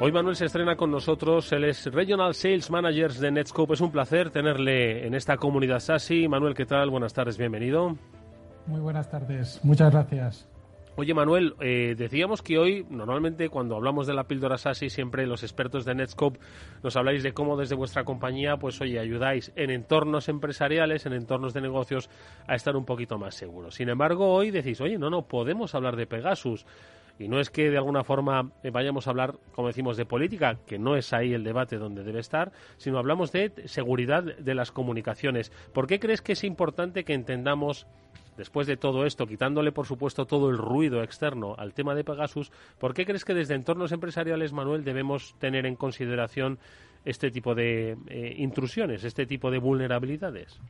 Hoy Manuel se estrena con nosotros, él es Regional Sales Manager de Netscope. Es un placer tenerle en esta comunidad SASI. Manuel, ¿qué tal? Buenas tardes, bienvenido. Muy buenas tardes, muchas gracias. Oye Manuel, eh, decíamos que hoy normalmente cuando hablamos de la píldora SASI siempre los expertos de Netscope nos habláis de cómo desde vuestra compañía pues oye ayudáis en entornos empresariales, en entornos de negocios a estar un poquito más seguros. Sin embargo hoy decís oye no no podemos hablar de Pegasus y no es que de alguna forma vayamos a hablar, como decimos, de política, que no es ahí el debate donde debe estar, sino hablamos de seguridad de las comunicaciones. ¿Por qué crees que es importante que entendamos después de todo esto, quitándole por supuesto todo el ruido externo al tema de Pegasus, ¿por qué crees que desde entornos empresariales, Manuel, debemos tener en consideración este tipo de eh, intrusiones, este tipo de vulnerabilidades?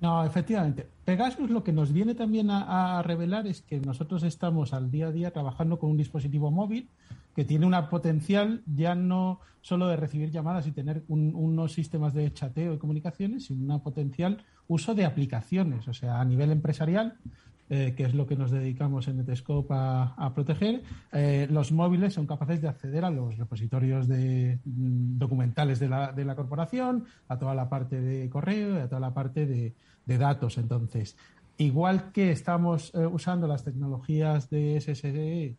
No, efectivamente. Pegasus lo que nos viene también a, revelar es que nosotros estamos al día a día trabajando con un dispositivo móvil que tiene una potencial ya no solo de recibir llamadas y tener unos sistemas de chateo y comunicaciones, sino una potencial uso de aplicaciones, o sea, a nivel empresarial, eh, que es lo que nos dedicamos en Netscope a, proteger, eh, los móviles son capaces de acceder a los repositorios de, mm, documentales de la, de la, corporación, a toda la parte de correo y a toda la parte de, datos. Entonces, igual que estamos eh, usando las tecnologías de SSD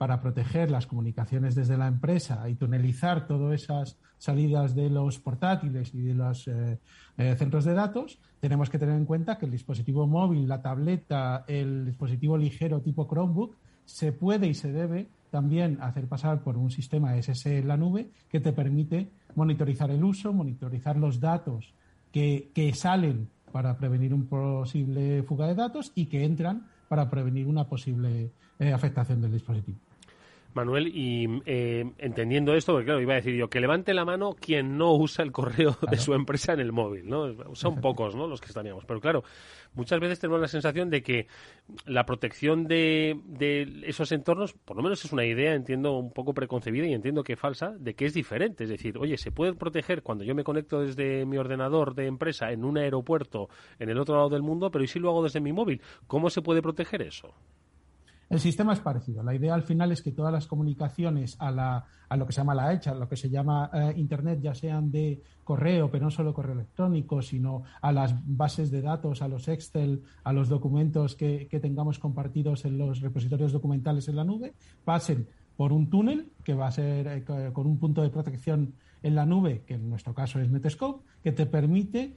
para proteger las comunicaciones desde la empresa y tunelizar todas esas salidas de los portátiles y de los eh, eh, centros de datos, tenemos que tener en cuenta que el dispositivo móvil, la tableta, el dispositivo ligero tipo Chromebook, se puede y se debe también hacer pasar por un sistema SSD en la nube que te permite monitorizar el uso, monitorizar los datos que, que salen para prevenir un posible fuga de datos y que entran para prevenir una posible eh, afectación del dispositivo. Manuel, y eh, entendiendo esto, porque claro, iba a decir yo, que levante la mano quien no usa el correo de su empresa en el móvil, ¿no? Son pocos, ¿no? Los que estaríamos. Pero claro, muchas veces tenemos la sensación de que la protección de, de esos entornos, por lo menos es una idea, entiendo, un poco preconcebida y entiendo que falsa, de que es diferente. Es decir, oye, se puede proteger cuando yo me conecto desde mi ordenador de empresa en un aeropuerto en el otro lado del mundo, pero ¿y si lo hago desde mi móvil? ¿Cómo se puede proteger eso? El sistema es parecido. La idea al final es que todas las comunicaciones a, la, a lo que se llama la hecha, a lo que se llama eh, Internet, ya sean de correo, pero no solo correo electrónico, sino a las bases de datos, a los Excel, a los documentos que, tengamos compartidos en los repositorios documentales en la nube, pasen por un túnel que va a ser eh, con un punto de protección en la nube, que en nuestro caso es Netscope, que te permite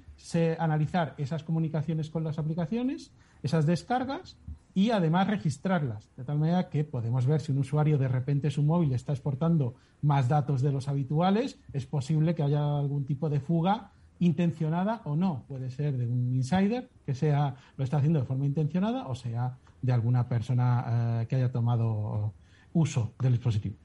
analizar esas comunicaciones con las aplicaciones, esas descargas y además registrarlas, de tal manera que podemos ver si un usuario de repente su móvil está exportando más datos de los habituales, es posible que haya algún tipo de fuga intencionada o no. Puede ser de un insider que sea lo está haciendo de forma intencionada o sea de alguna persona eh, que haya tomado uso del dispositivo.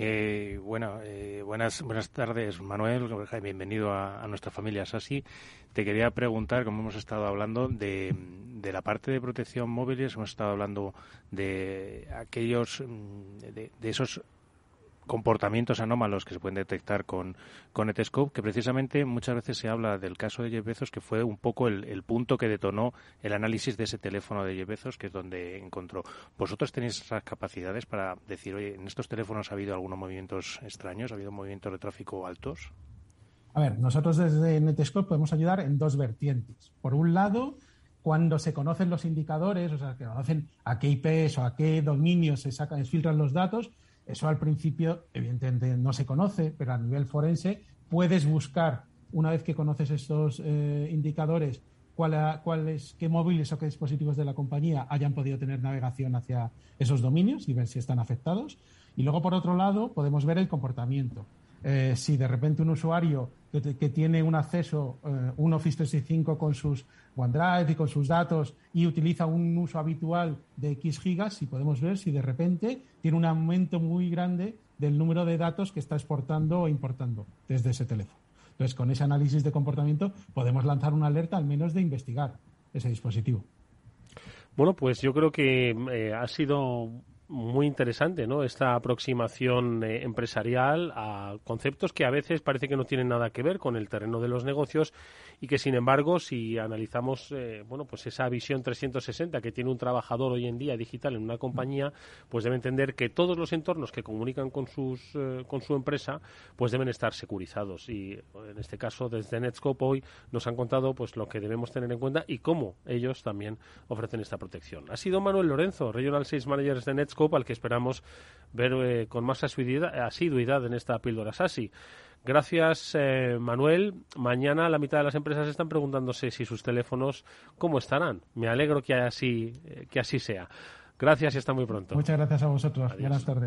Eh, bueno, eh, buenas, buenas tardes, Manuel. Bienvenido a, nuestra familia Sasi. Te quería preguntar, como hemos estado hablando, de, de la parte de protección móviles, hemos estado hablando de aquellos, mm, de, de esos comportamientos anómalos que se pueden detectar con, con Netscope, que precisamente muchas veces se habla del caso de Jeff que fue un poco el, punto que detonó el análisis de ese teléfono de Jeff que es donde encontró. ¿Vosotros tenéis esas capacidades para decir, oye, en estos teléfonos ha habido algunos movimientos extraños, ha habido movimientos de tráfico altos? A ver, nosotros desde Netscope podemos ayudar en dos vertientes. Por un lado, cuando se conocen los indicadores, o sea, que conocen a qué IPs o a qué dominios se sacan, se filtran los datos, eso al principio, evidentemente, no se conoce, pero a nivel forense puedes buscar, una vez que conoces estos eh, indicadores, cuáles, qué móviles o qué dispositivos de la compañía hayan podido tener navegación hacia esos dominios y ver si están afectados. Y luego, por otro lado, podemos ver el comportamiento. Eh, si de repente un usuario que, tiene un acceso, eh, un Office 365 con sus OneDrive y con sus datos y utiliza un uso habitual de X gigas, y podemos ver si de repente tiene un aumento muy grande del número de datos que está exportando o importando desde ese teléfono. Entonces, con ese análisis de comportamiento podemos lanzar una alerta al menos de investigar ese dispositivo. Bueno, pues yo creo que eh, ha sido muy interesante, ¿no? Esta aproximación eh, empresarial a conceptos que a veces parece que no tienen nada que ver con el terreno de los negocios y que, sin embargo, si analizamos, eh, bueno, pues esa visión 360 que tiene un trabajador hoy en día digital en una compañía, pues debe entender que todos los entornos que comunican con sus eh, con su empresa, pues deben estar securizados y en este caso desde Netscope hoy nos han contado pues lo que debemos tener en cuenta y cómo ellos también ofrecen esta protección. Ha sido Manuel Lorenzo, Regional Sales Manager de Netscope, al que esperamos ver eh, con más asiduidad, en esta píldora SASI. Gracias, eh, Manuel. Mañana la mitad de las empresas están preguntándose si sus teléfonos cómo estarán. Me alegro que así, eh, que así sea. Gracias y hasta muy pronto. Muchas gracias a vosotros. Buenas tardes.